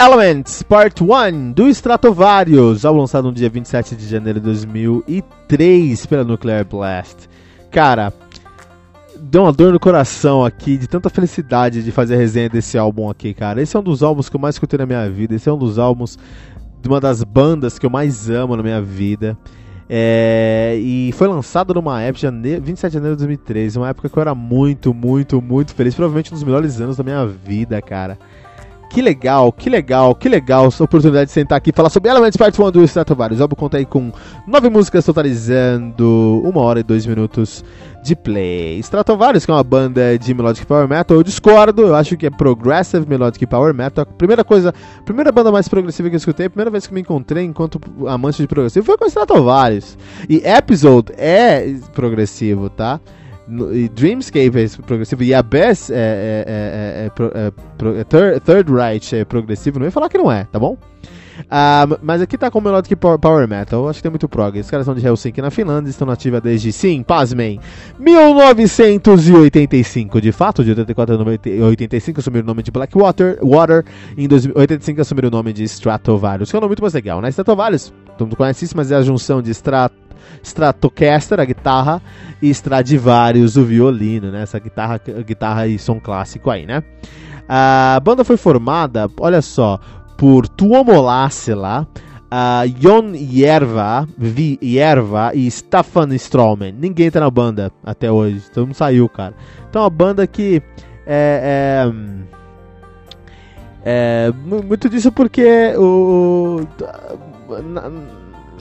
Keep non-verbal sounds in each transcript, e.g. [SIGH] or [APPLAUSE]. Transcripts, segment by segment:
Elements Part 1 do Stratovarius, ao lançado no dia 27 de janeiro de 2003 pela Nuclear Blast. Cara, deu uma dor no coração aqui, de tanta felicidade de fazer a resenha desse álbum aqui, cara. Esse é um dos álbuns que eu mais escutei na minha vida, esse é um dos álbuns de uma das bandas que eu mais amo na minha vida. É, e foi lançado numa época, jane... 27 de janeiro de 2013, uma época que eu era muito, muito, muito feliz. Provavelmente um dos melhores anos da minha vida, cara. Que legal, que legal, que legal essa oportunidade de sentar aqui e falar sobre Elements Part 1 do Stratovarius. Eu contei com nove músicas totalizando uma hora e dois minutos de play. Stratovarius, que é uma banda de melodic power metal, eu discordo, eu acho que é progressive melodic power metal. Primeira coisa, primeira banda mais progressiva que eu escutei, a primeira vez que me encontrei enquanto amante de progressivo foi com Stratovarius. E Episode é progressivo, tá? E Dreamscape é progressivo e Abyss é, é, é, é, é, é third, third Right é progressivo, não ia falar que não é, tá bom? Uh, mas aqui tá com Melodic Power Metal, acho que tem muito prog. Os caras são de Helsinki na Finlândia, estão nativa desde, sim, pasmem, 1985. De fato, de 84 a 85 assumiram o nome de Blackwater, Water, em 85 assumiram o nome de Stratovarius, que é um nome muito mais legal, né? Stratovarius, todo mundo conhece isso, mas é a junção de Strat Stratocaster, a guitarra, e Stradivarius, o violino, né? Essa guitarra, guitarra e som clássico aí, né? A banda foi formada, olha só, por Tuomo Lassila, uh, Jon Jerva, Vi Jerva e Staffan Stroman. Ninguém tá na banda até hoje, todo mundo saiu, cara. Então a banda que é, é, é muito disso porque o na,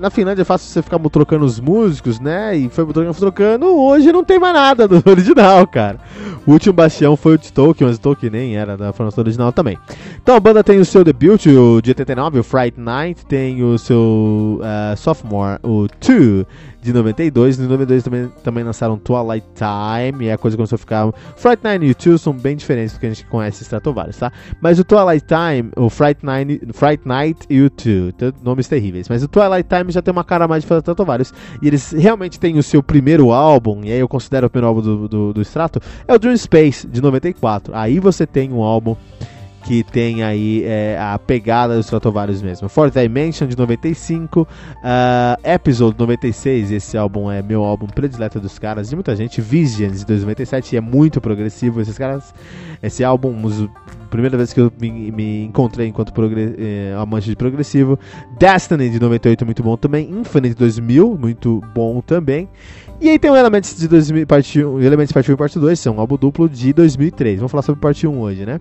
na Finlândia é fácil você ficar trocando os músicos, né? E foi trocando, trocando. Hoje não tem mais nada do [LAUGHS] original, cara. O último bastião foi o de Tolkien, mas o Tolkien nem era da formação original também. Então a banda tem o seu debut, o de 89, o Fright Night, tem o seu uh, sophomore, o 2 de 92. Em 92 também, também lançaram Twilight Time, e a coisa começou a ficar. Fright Night e o 2 são bem diferentes do que a gente conhece Stratovarius, tá? Mas o Twilight Time, o Fright, Nine, Fright Night e o 2, nomes terríveis. Mas o Twilight Time já tem uma cara mais de Stratovarius, e eles realmente têm o seu primeiro álbum, e aí eu considero o primeiro álbum do, do, do Strato, é o Dream Space, de 94. Aí você tem um álbum que tem aí é, a pegada dos Stratovarius mesmo. Fourth Dimension de 95, uh, Episode 96, esse álbum é meu álbum predileto dos caras, de muita gente, Visions de 2007, é muito progressivo, esses caras, esse álbum, primeira vez que eu me, me encontrei enquanto eh, amante de progressivo, Destiny de 98, muito bom também, Infinite 2000, muito bom também, e aí tem o Elements de 2000, parte 1, Elements parte 1 e parte 2, são um álbum duplo de 2003, vamos falar sobre parte 1 hoje, né?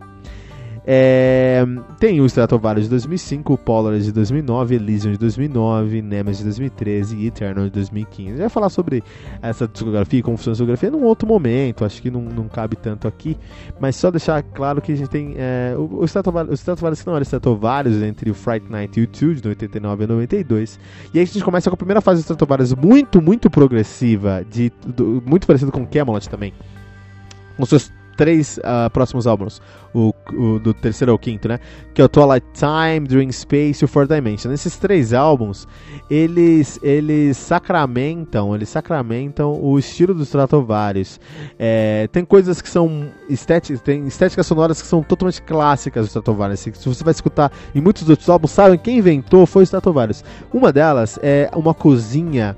É, tem o Stratovarius de 2005, o Polaris de 2009, Elysium de 2009, Nemesis de 2013 e Eternal de 2015. A gente vai falar sobre essa discografia e como funciona a discografia num outro momento, acho que não, não cabe tanto aqui, mas só deixar claro que a gente tem é, o, o, Stratovarius, o Stratovarius que não era Stratovarius entre o Fright Night e o 2 de 89 a 92. E aí a gente começa com a primeira fase do Stratovarius muito, muito progressiva, de, do, muito parecido com o Camelot também. Com seus três uh, próximos álbuns, o, o, do terceiro ao quinto, né? Que é o Twilight Time, Dream Space e o Fourth Dimension. Esses três álbuns, eles, eles sacramentam, eles sacramentam o estilo dos Stratovarius. É, tem coisas que são estéticas, tem estéticas sonoras que são totalmente clássicas do Stratovarius. Se você vai escutar em muitos outros álbuns, sabem quem inventou foi o Stratovarius. Uma delas é uma cozinha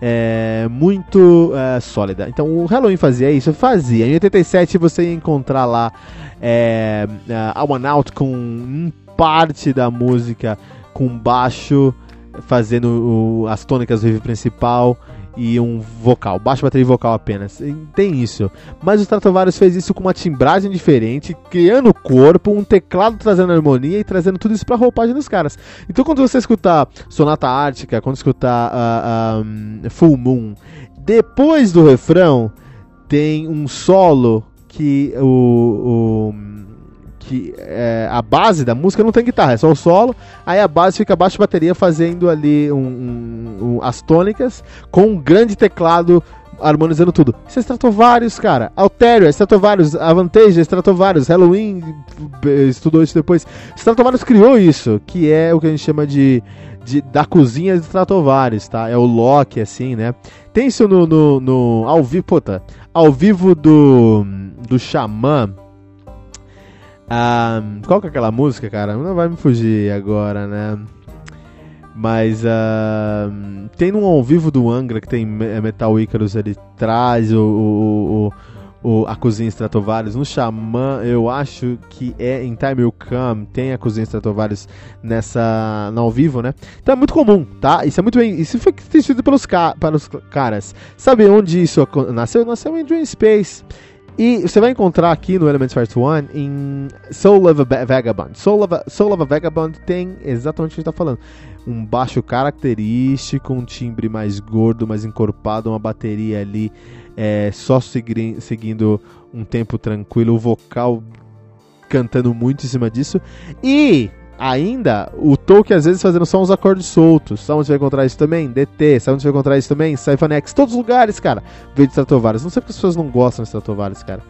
é, muito é, sólida. Então o Halloween fazia isso, fazia. Em 87 você ia encontrar lá é, a One Out com parte da música com baixo fazendo o, as tônicas do riff principal e um vocal, baixo bateria e vocal apenas. Tem isso. Mas o Stratovarius fez isso com uma timbragem diferente, criando o corpo, um teclado trazendo harmonia e trazendo tudo isso pra roupagem dos caras. Então quando você escutar Sonata Ártica, quando escutar uh, um, Full Moon, depois do refrão tem um solo que o, o que é, a base da música não tem guitarra, é só o solo. Aí a base fica baixo bateria fazendo ali um, um, um, as tônicas com um grande teclado harmonizando tudo. Isso é Stratovarius, cara. Alterio, é Stratovarius. Avantage, é Stratovarius. Halloween estudou isso depois. Stratovarius criou isso, que é o que a gente chama de, de da cozinha de Stratovarius, tá? É o Loki, assim, né? Tem isso no, no, no ao vivo, puta, ao vivo do, do Xamã ah, qual que é aquela música, cara? Não vai me fugir agora, né? Mas uh, tem um ao vivo do Angra que tem Metal Icarus, ele traz o, o, o, a cozinha Stratovarius. No Xamã, eu acho que é em Time Will Come, tem a cozinha Stratovarius nessa, no ao vivo, né? Então é muito comum, tá? Isso é muito bem. Isso foi sido pelos, ca, pelos caras. Sabe onde isso nasceu? Nasceu em Dream Space. E você vai encontrar aqui no Elements Part 1 em Soul of a Vagabond. Soul of a, Soul of a Vagabond tem exatamente o que a gente está falando. Um baixo característico, um timbre mais gordo, mais encorpado, uma bateria ali é, só segui seguindo um tempo tranquilo, o vocal cantando muito em cima disso. E ainda o Tolkien às vezes fazendo só uns acordes soltos. Sabe onde você vai encontrar isso também? DT. Sabe onde você vai encontrar isso também? Symphonics. Todos os lugares, cara. Veio de Stratovarius. Não sei porque as pessoas não gostam de Stratovarius, cara.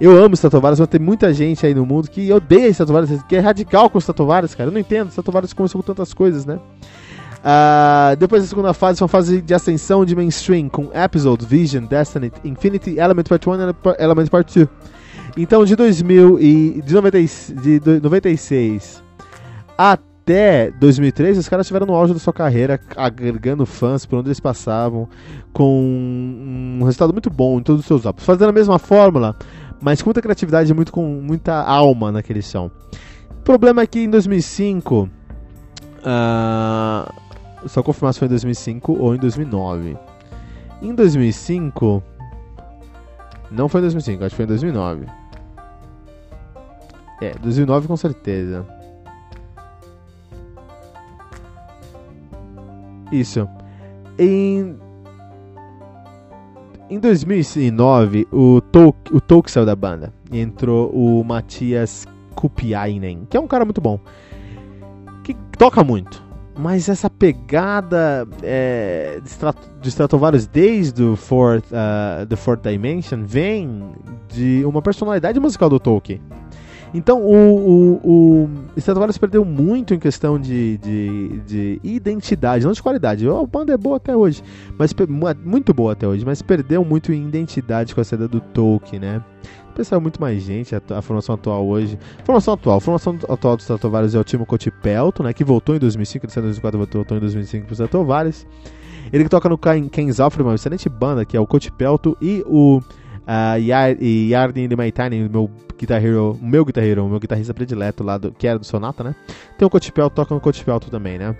Eu amo Stratovarius, mas tem muita gente aí no mundo que odeia Stratovarius, que é radical com Stratovarius, cara. Eu não entendo. Stratovarius começou com tantas coisas, né? Uh, depois da segunda fase, foi uma fase de ascensão de mainstream com Episode, Vision, Destiny, Infinity, Element Part 1 e Element Part 2. Então, de 2000 e de, 90, de 96 até 2003, os caras estiveram no auge da sua carreira, agregando fãs por onde eles passavam, com um resultado muito bom em todos os seus álbuns. Fazendo a mesma fórmula, mas com muita criatividade e muito, com muita alma naquele som. O problema é que em 2005, uh, ah, só confirmar se foi em 2005 ou em 2009. Em 2005, não foi em 2005, acho que foi em 2009. É, 2009 com certeza. Isso. Em, em 2009, o Tolk, o Tolk saiu da banda. E entrou o Matias Kupiainen, que é um cara muito bom. Que toca muito. Mas essa pegada é, de, Strat de Stratovarius desde o Fourth, uh, The Fourth Dimension vem de uma personalidade musical do Tolkien. Então o, o, o Stratovarius perdeu muito em questão de, de, de, identidade, não de qualidade. A banda é boa até hoje, mas muito boa até hoje, mas perdeu muito em identidade com a saída do Tolkien, né? Pensava muito mais gente, a, a, formação atual hoje. Formação atual, formação atual do Stratovarius é o Timo Cotipelto, né? Que voltou em 2005, ele saiu em 2004, voltou em 2005 pro Stratovarius. Ele que toca no Ken Zoffer, uma excelente banda, que é o Cotipelto e o Uh, e Yardin Maitainen, meu Guitar Hero, meu Guitar Hero, meu guitarrista predileto lá, do, que era do Sonata, né? Tem o Kotipel, toca no Kotipel também, né?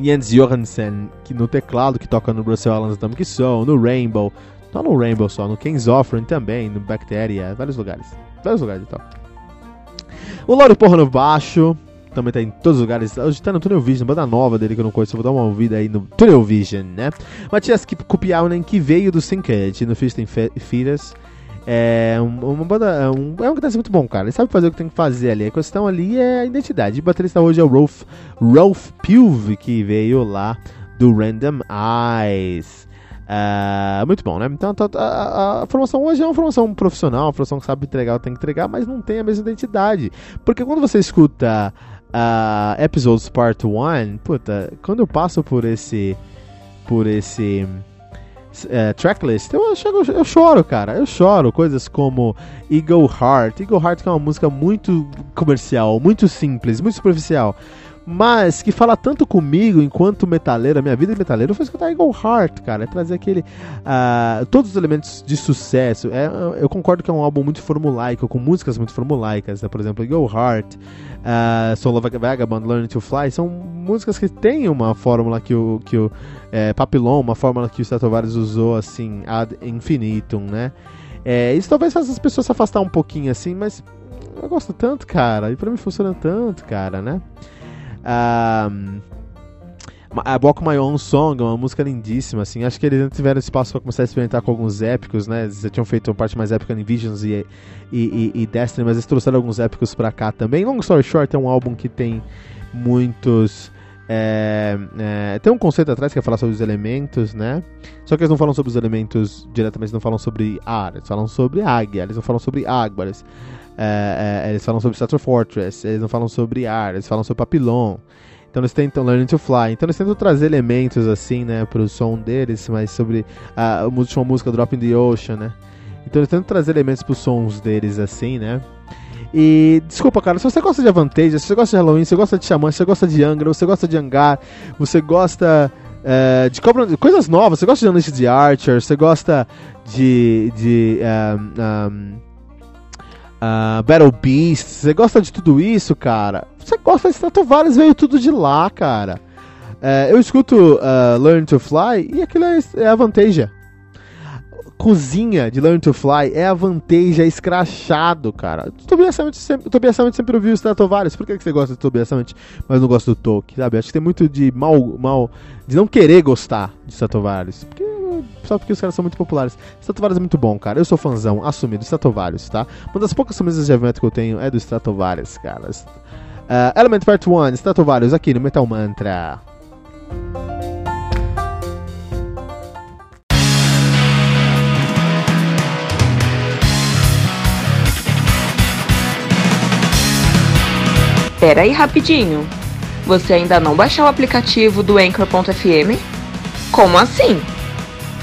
Jens Johansen, que no teclado, que toca no Brussels Islands Atomic Soul, no Rainbow, não no Rainbow só, no Ken's Offering também, no Bacteria, vários lugares. Vários lugares e tal. O Lauro Porra no baixo, também tá em todos os lugares. Hoje tá no Tunnel Vision, banda nova dele que eu não conheço, vou dar uma ouvida aí no Tunnel Vision, né? Matias Kupiaunen, que veio do Syncade no Fist Fears. É uma banda. É um, é um guitarrista muito bom, cara. Ele sabe fazer o que tem que fazer ali. A questão ali é a identidade. O baterista hoje é o Rolf, Rolf Pilv, que veio lá do Random Eyes. Uh, muito bom, né? Então a, a, a, formação hoje é uma formação profissional, uma formação que sabe entregar, tem que entregar, mas não tem a mesma identidade. Porque quando você escuta uh, Episodes Part 1, puta, quando eu passo por esse. por esse. Uh, tracklist, eu, chego, eu choro, cara. Eu choro. Coisas como Eagle Heart. Eagle Heart que é uma música muito comercial, muito simples, muito superficial mas que fala tanto comigo enquanto metaleiro, minha vida de metaleiro foi escutar Eagle Heart, cara, é trazer aquele uh, todos os elementos de sucesso. É, eu concordo que é um álbum muito formulaico, com músicas muito formulaicas, né? por exemplo, Eagle Heart, uh, Soul of a Vagabond, Learning to Fly, são músicas que têm uma fórmula que o que o é, Papillon, uma fórmula que o Stratovarius usou assim ad infinitum, né? É, isso talvez faça as pessoas se afastar um pouquinho assim, mas eu gosto tanto, cara, e pra mim funciona tanto, cara, né? Um, a Walk My Own Song é uma música lindíssima, assim. Acho que eles tiveram espaço para começar a experimentar com alguns épicos, né? Eles já tinham feito uma parte mais épica em Visions e, e, e, e Destiny, mas eles trouxeram alguns épicos pra cá também. Long Story Short é um álbum que tem muitos. É, é, tem um conceito atrás que é falar sobre os elementos, né? Só que eles não falam sobre os elementos diretamente, eles não falam sobre ar, eles falam sobre águia, eles não falam sobre água, eles, é, é, eles falam sobre Sator Fortress, eles não falam sobre ar, eles falam sobre papilon. Então eles tentam Learning to Fly. Então eles tentam trazer elementos assim, né, pro som deles, mas sobre a, última música Drop in the Ocean, né? Então eles tentam trazer elementos pros sons deles assim, né? E desculpa, cara, se você gosta de Avantage, se você gosta de Halloween, se você gosta de Xamã, se você gosta de Angra, você gosta de Angar, você gosta é, de cobra, coisas novas, você gosta de Unleashed the Archer, você gosta de, de um, um, uh, Battle Beast, você gosta de tudo isso, cara? Você gosta de Stratovarius, veio tudo de lá, cara. Uh, eu escuto uh, Learn to Fly e aquilo é, é a Vantage. Cozinha de Learn to Fly é a Vantage, é escrachado, cara. Tobias Summit sempre, Tobias sempre ouviu Stratovarius. Por que, que você gosta do Tobias Summit, mas não gosta do Tolkien, sabe? Acho que tem muito de mal, mal de não querer gostar de Stratovarius. Porque só porque os caras são muito populares. Stratovarius é muito bom, cara. Eu sou fãzão, assumido, Stratovarius, tá? Uma das poucas camisas de evento que eu tenho é do Stratovarius, cara. Uh, Element Part 1, Stratovarius, aqui no Metal Mantra. Pera aí rapidinho. Você ainda não baixou o aplicativo do Anchor.fm? Como assim?